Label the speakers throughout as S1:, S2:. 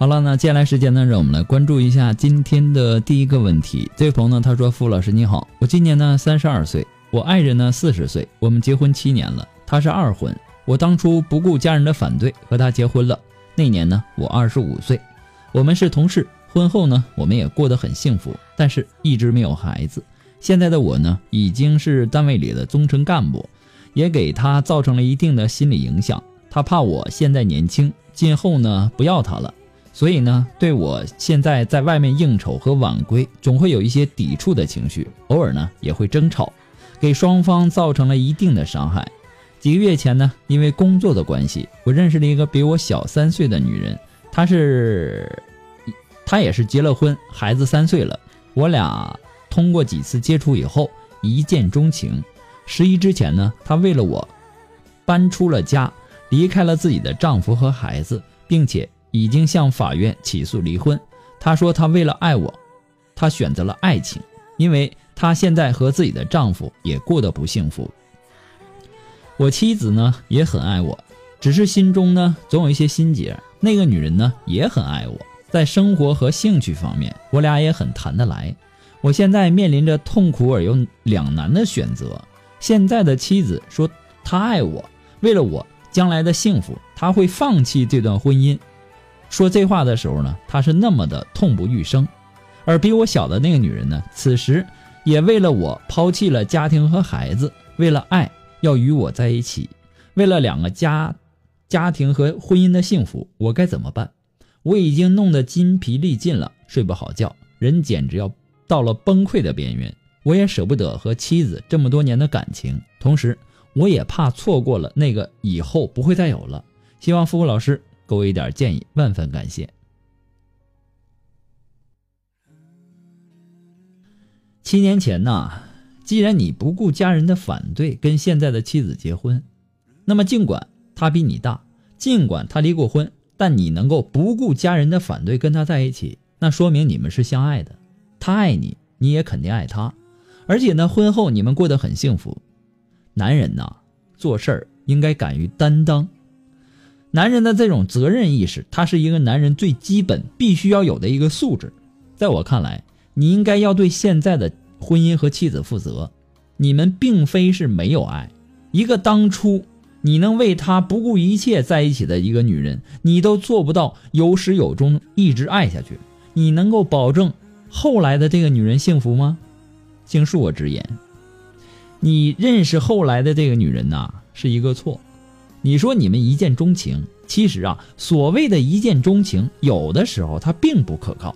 S1: 好了，那接下来时间呢，让我们来关注一下今天的第一个问题。这位朋友呢，他说：“傅老师你好，我今年呢三十二岁，我爱人呢四十岁，我们结婚七年了，他是二婚。我当初不顾家人的反对和他结婚了。那年呢，我二十五岁，我们是同事。婚后呢，我们也过得很幸福，但是一直没有孩子。现在的我呢，已经是单位里的中层干部，也给他造成了一定的心理影响。他怕我现在年轻，今后呢不要他了。”所以呢，对我现在在外面应酬和晚归，总会有一些抵触的情绪，偶尔呢也会争吵，给双方造成了一定的伤害。几个月前呢，因为工作的关系，我认识了一个比我小三岁的女人，她是，她也是结了婚，孩子三岁了。我俩通过几次接触以后，一见钟情。十一之前呢，她为了我，搬出了家，离开了自己的丈夫和孩子，并且。已经向法院起诉离婚。她说她为了爱我，她选择了爱情，因为她现在和自己的丈夫也过得不幸福。我妻子呢也很爱我，只是心中呢总有一些心结。那个女人呢也很爱我，在生活和兴趣方面，我俩也很谈得来。我现在面临着痛苦而又两难的选择。现在的妻子说她爱我，为了我将来的幸福，她会放弃这段婚姻。说这话的时候呢，他是那么的痛不欲生，而比我小的那个女人呢，此时也为了我抛弃了家庭和孩子，为了爱要与我在一起，为了两个家、家庭和婚姻的幸福，我该怎么办？我已经弄得筋疲力尽了，睡不好觉，人简直要到了崩溃的边缘。我也舍不得和妻子这么多年的感情，同时我也怕错过了那个以后不会再有了。希望付付老师。给我一点建议，万分感谢。七年前呢，既然你不顾家人的反对跟现在的妻子结婚，那么尽管他比你大，尽管他离过婚，但你能够不顾家人的反对跟他在一起，那说明你们是相爱的。他爱你，你也肯定爱他，而且呢，婚后你们过得很幸福。男人呐，做事儿应该敢于担当。男人的这种责任意识，他是一个男人最基本必须要有的一个素质。在我看来，你应该要对现在的婚姻和妻子负责。你们并非是没有爱，一个当初你能为他不顾一切在一起的一个女人，你都做不到有始有终一直爱下去。你能够保证后来的这个女人幸福吗？请恕我直言，你认识后来的这个女人呐，是一个错。你说你们一见钟情，其实啊，所谓的一见钟情，有的时候它并不可靠。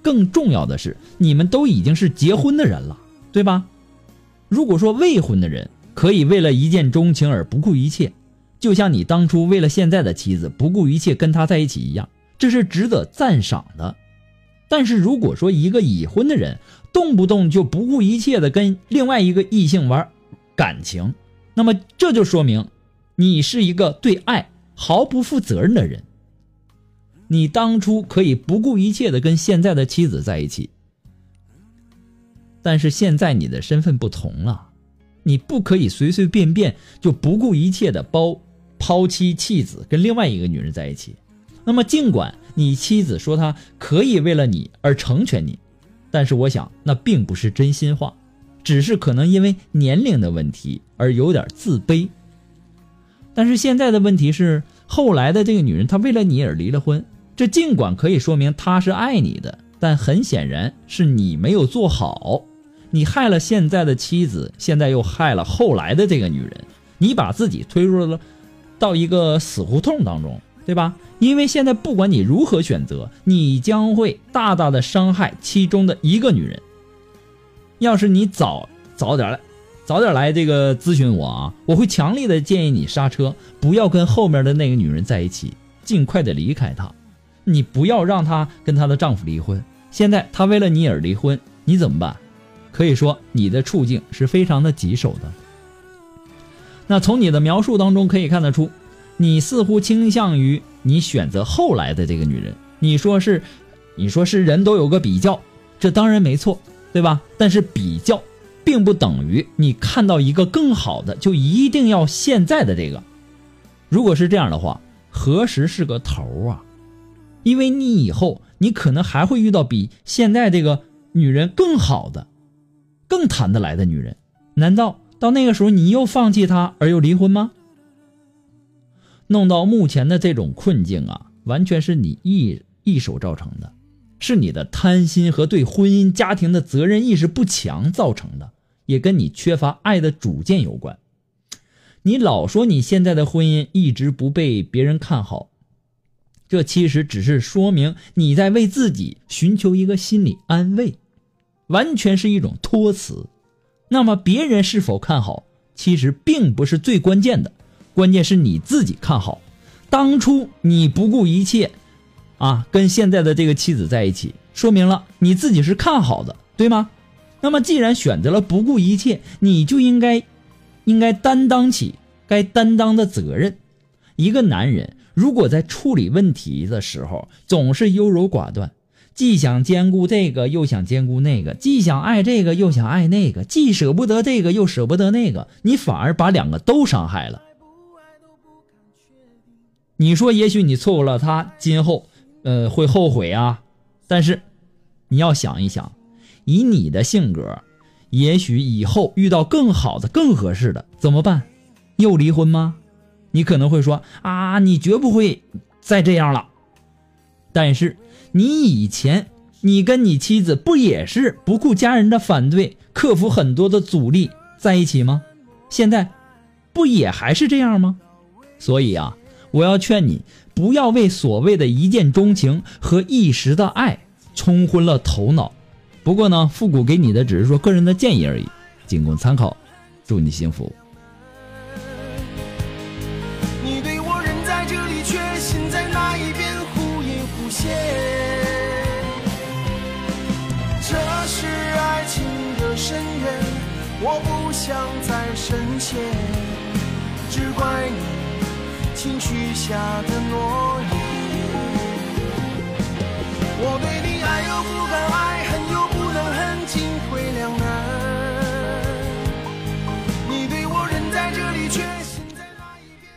S1: 更重要的是，你们都已经是结婚的人了，对吧？如果说未婚的人可以为了一见钟情而不顾一切，就像你当初为了现在的妻子不顾一切跟他在一起一样，这是值得赞赏的。但是如果说一个已婚的人动不动就不顾一切的跟另外一个异性玩感情，那么这就说明，你是一个对爱毫不负责任的人。你当初可以不顾一切的跟现在的妻子在一起，但是现在你的身份不同了，你不可以随随便便就不顾一切的包抛妻弃子跟另外一个女人在一起。那么尽管你妻子说她可以为了你而成全你，但是我想那并不是真心话，只是可能因为年龄的问题而有点自卑。但是现在的问题是，后来的这个女人她为了你而离了婚。这尽管可以说明他是爱你的，但很显然是你没有做好，你害了现在的妻子，现在又害了后来的这个女人，你把自己推入了到一个死胡同当中，对吧？因为现在不管你如何选择，你将会大大的伤害其中的一个女人。要是你早早点来，早点来这个咨询我啊，我会强烈的建议你刹车，不要跟后面的那个女人在一起，尽快的离开她。你不要让她跟她的丈夫离婚。现在她为了你而离婚，你怎么办？可以说你的处境是非常的棘手的。那从你的描述当中可以看得出，你似乎倾向于你选择后来的这个女人。你说是，你说是人都有个比较，这当然没错，对吧？但是比较，并不等于你看到一个更好的就一定要现在的这个。如果是这样的话，何时是个头啊？因为你以后你可能还会遇到比现在这个女人更好的、更谈得来的女人，难道到那个时候你又放弃她而又离婚吗？弄到目前的这种困境啊，完全是你一一手造成的，是你的贪心和对婚姻家庭的责任意识不强造成的，也跟你缺乏爱的主见有关。你老说你现在的婚姻一直不被别人看好。这其实只是说明你在为自己寻求一个心理安慰，完全是一种托词。那么别人是否看好，其实并不是最关键的，关键是你自己看好。当初你不顾一切，啊，跟现在的这个妻子在一起，说明了你自己是看好的，对吗？那么既然选择了不顾一切，你就应该，应该担当起该担当的责任。一个男人。如果在处理问题的时候总是优柔寡断，既想兼顾这个又想兼顾那个，既想爱这个又想爱那个，既舍不得这个又舍不得那个，你反而把两个都伤害了。你说，也许你错过了他，今后，呃，会后悔啊。但是，你要想一想，以你的性格，也许以后遇到更好的、更合适的，怎么办？又离婚吗？你可能会说啊，你绝不会再这样了。但是你以前，你跟你妻子不也是不顾家人的反对，克服很多的阻力在一起吗？现在不也还是这样吗？所以啊，我要劝你不要为所谓的一见钟情和一时的爱冲昏了头脑。不过呢，复古给你的只是说个人的建议而已，仅供参考。祝你幸福。
S2: 我不想再深陷，只怪你情绪下的诺言。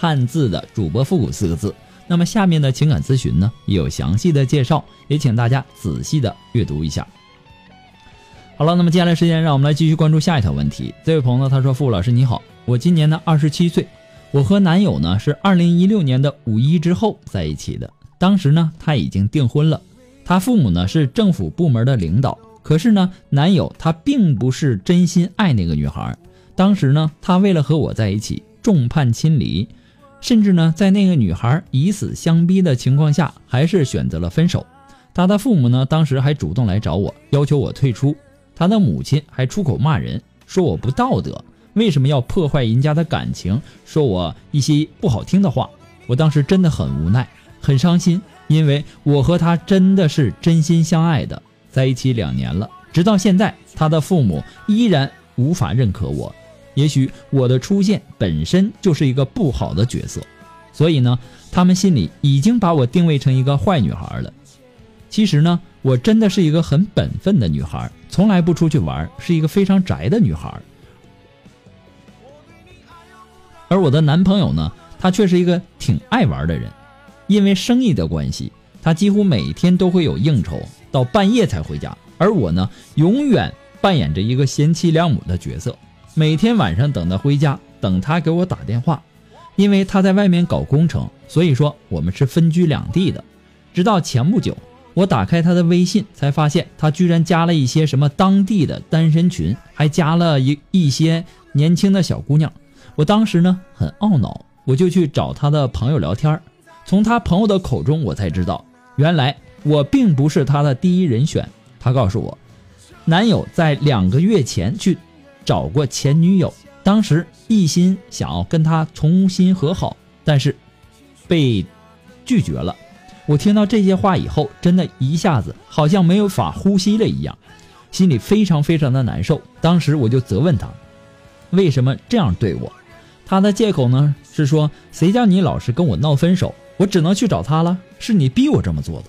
S1: 汉字的主播复古”四个字。那么下面的情感咨询呢，也有详细的介绍，也请大家仔细的阅读一下。好了，那么接下来时间，让我们来继续关注下一条问题。这位朋友，他说：“傅老师你好。”我今年呢二十七岁，我和男友呢是二零一六年的五一之后在一起的。当时呢他已经订婚了，他父母呢是政府部门的领导。可是呢男友他并不是真心爱那个女孩。当时呢他为了和我在一起，众叛亲离，甚至呢，在那个女孩以死相逼的情况下，还是选择了分手。他的父母呢，当时还主动来找我，要求我退出。他的母亲还出口骂人，说我不道德，为什么要破坏人家的感情，说我一些不好听的话。我当时真的很无奈，很伤心，因为我和他真的是真心相爱的，在一起两年了，直到现在，他的父母依然无法认可我。也许我的出现本身就是一个不好的角色，所以呢，他们心里已经把我定位成一个坏女孩了。其实呢，我真的是一个很本分的女孩，从来不出去玩，是一个非常宅的女孩。而我的男朋友呢，他却是一个挺爱玩的人，因为生意的关系，他几乎每天都会有应酬，到半夜才回家。而我呢，永远扮演着一个贤妻良母的角色。每天晚上等他回家，等他给我打电话，因为他在外面搞工程，所以说我们是分居两地的。直到前不久，我打开他的微信，才发现他居然加了一些什么当地的单身群，还加了一一些年轻的小姑娘。我当时呢很懊恼，我就去找他的朋友聊天从他朋友的口中，我才知道，原来我并不是他的第一人选。他告诉我，男友在两个月前去。找过前女友，当时一心想要跟他重新和好，但是被拒绝了。我听到这些话以后，真的一下子好像没有法呼吸了一样，心里非常非常的难受。当时我就责问他，为什么这样对我？他的借口呢是说，谁叫你老是跟我闹分手，我只能去找他了，是你逼我这么做的。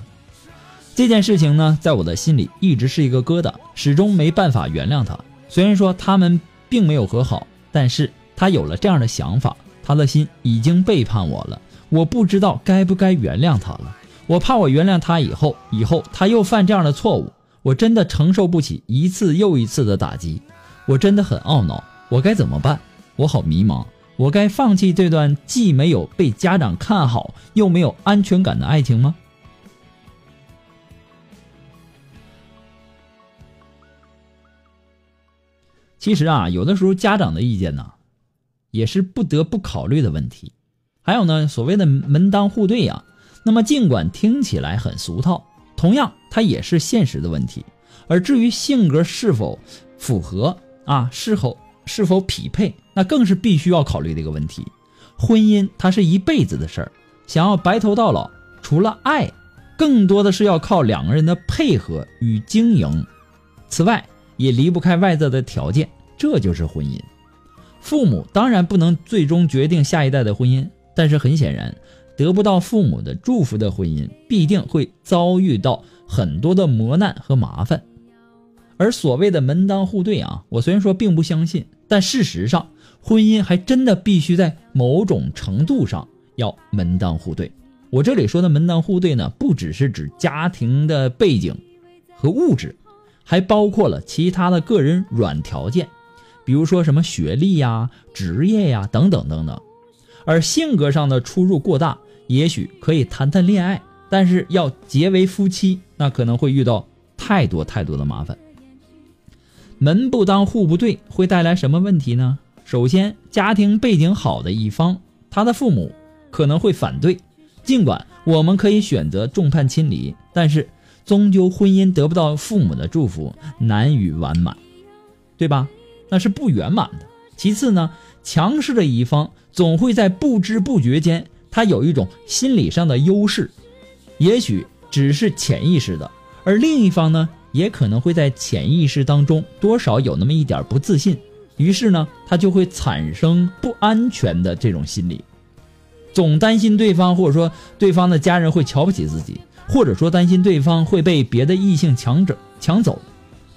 S1: 这件事情呢，在我的心里一直是一个疙瘩，始终没办法原谅他。虽然说他们并没有和好，但是他有了这样的想法，他的心已经背叛我了。我不知道该不该原谅他了。我怕我原谅他以后，以后他又犯这样的错误，我真的承受不起一次又一次的打击。我真的很懊恼，我该怎么办？我好迷茫。我该放弃这段既没有被家长看好，又没有安全感的爱情吗？其实啊，有的时候家长的意见呢，也是不得不考虑的问题。还有呢，所谓的门当户对呀，那么尽管听起来很俗套，同样它也是现实的问题。而至于性格是否符合啊，是否是否匹配，那更是必须要考虑的一个问题。婚姻它是一辈子的事儿，想要白头到老，除了爱，更多的是要靠两个人的配合与经营。此外，也离不开外在的条件，这就是婚姻。父母当然不能最终决定下一代的婚姻，但是很显然，得不到父母的祝福的婚姻，必定会遭遇到很多的磨难和麻烦。而所谓的门当户对啊，我虽然说并不相信，但事实上，婚姻还真的必须在某种程度上要门当户对。我这里说的门当户对呢，不只是指家庭的背景和物质。还包括了其他的个人软条件，比如说什么学历呀、职业呀等等等等。而性格上的出入过大，也许可以谈谈恋爱，但是要结为夫妻，那可能会遇到太多太多的麻烦。门不当户不对会带来什么问题呢？首先，家庭背景好的一方，他的父母可能会反对。尽管我们可以选择众叛亲离，但是。终究婚姻得不到父母的祝福，难于完满，对吧？那是不圆满的。其次呢，强势的一方总会在不知不觉间，他有一种心理上的优势，也许只是潜意识的；而另一方呢，也可能会在潜意识当中多少有那么一点不自信，于是呢，他就会产生不安全的这种心理，总担心对方或者说对方的家人会瞧不起自己。或者说担心对方会被别的异性抢走抢走，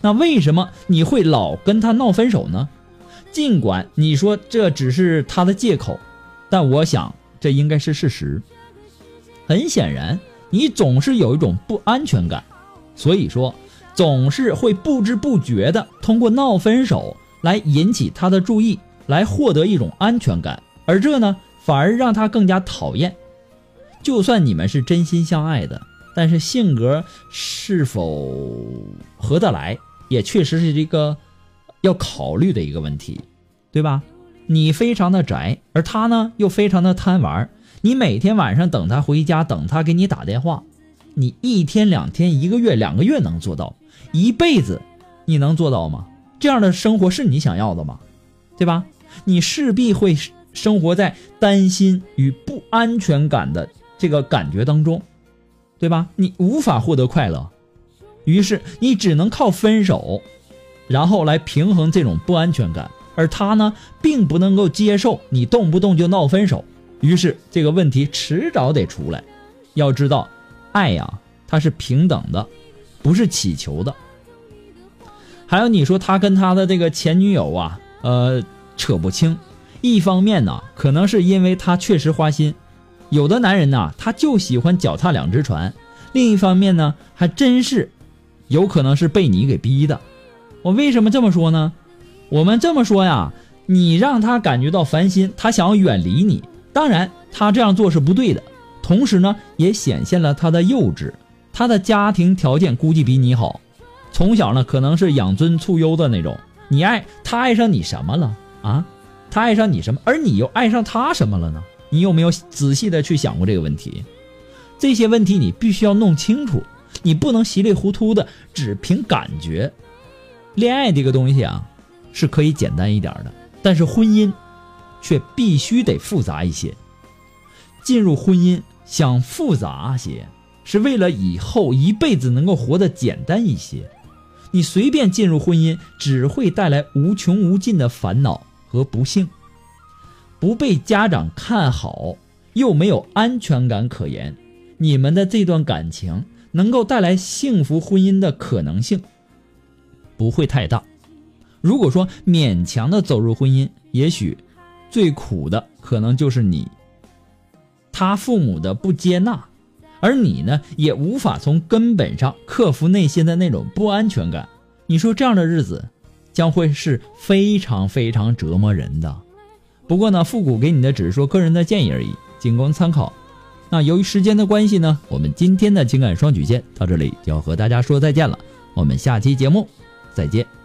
S1: 那为什么你会老跟他闹分手呢？尽管你说这只是他的借口，但我想这应该是事实。很显然，你总是有一种不安全感，所以说总是会不知不觉的通过闹分手来引起他的注意，来获得一种安全感，而这呢反而让他更加讨厌。就算你们是真心相爱的。但是性格是否合得来，也确实是一个要考虑的一个问题，对吧？你非常的宅，而他呢又非常的贪玩。你每天晚上等他回家，等他给你打电话，你一天两天、一个月两个月能做到，一辈子你能做到吗？这样的生活是你想要的吗？对吧？你势必会生活在担心与不安全感的这个感觉当中，对吧？你无法获得快乐，于是你只能靠分手，然后来平衡这种不安全感。而他呢，并不能够接受你动不动就闹分手，于是这个问题迟早得出来。要知道，爱呀，它是平等的，不是乞求的。还有你说他跟他的这个前女友啊，呃，扯不清。一方面呢，可能是因为他确实花心，有的男人呢，他就喜欢脚踏两只船；另一方面呢，还真是有可能是被你给逼的。我为什么这么说呢？我们这么说呀，你让他感觉到烦心，他想要远离你。当然，他这样做是不对的，同时呢，也显现了他的幼稚。他的家庭条件估计比你好，从小呢可能是养尊处优的那种。你爱他爱上你什么了啊？他爱上你什么？而你又爱上他什么了呢？你有没有仔细的去想过这个问题？这些问题你必须要弄清楚，你不能稀里糊涂的只凭感觉。恋爱这个东西啊。是可以简单一点的，但是婚姻却必须得复杂一些。进入婚姻想复杂些，是为了以后一辈子能够活得简单一些。你随便进入婚姻，只会带来无穷无尽的烦恼和不幸。不被家长看好，又没有安全感可言，你们的这段感情能够带来幸福婚姻的可能性不会太大。如果说勉强的走入婚姻，也许最苦的可能就是你，他父母的不接纳，而你呢，也无法从根本上克服内心的那种不安全感。你说这样的日子将会是非常非常折磨人的。不过呢，复古给你的只是说个人的建议而已，仅供参考。那由于时间的关系呢，我们今天的情感双曲线到这里就要和大家说再见了。我们下期节目再见。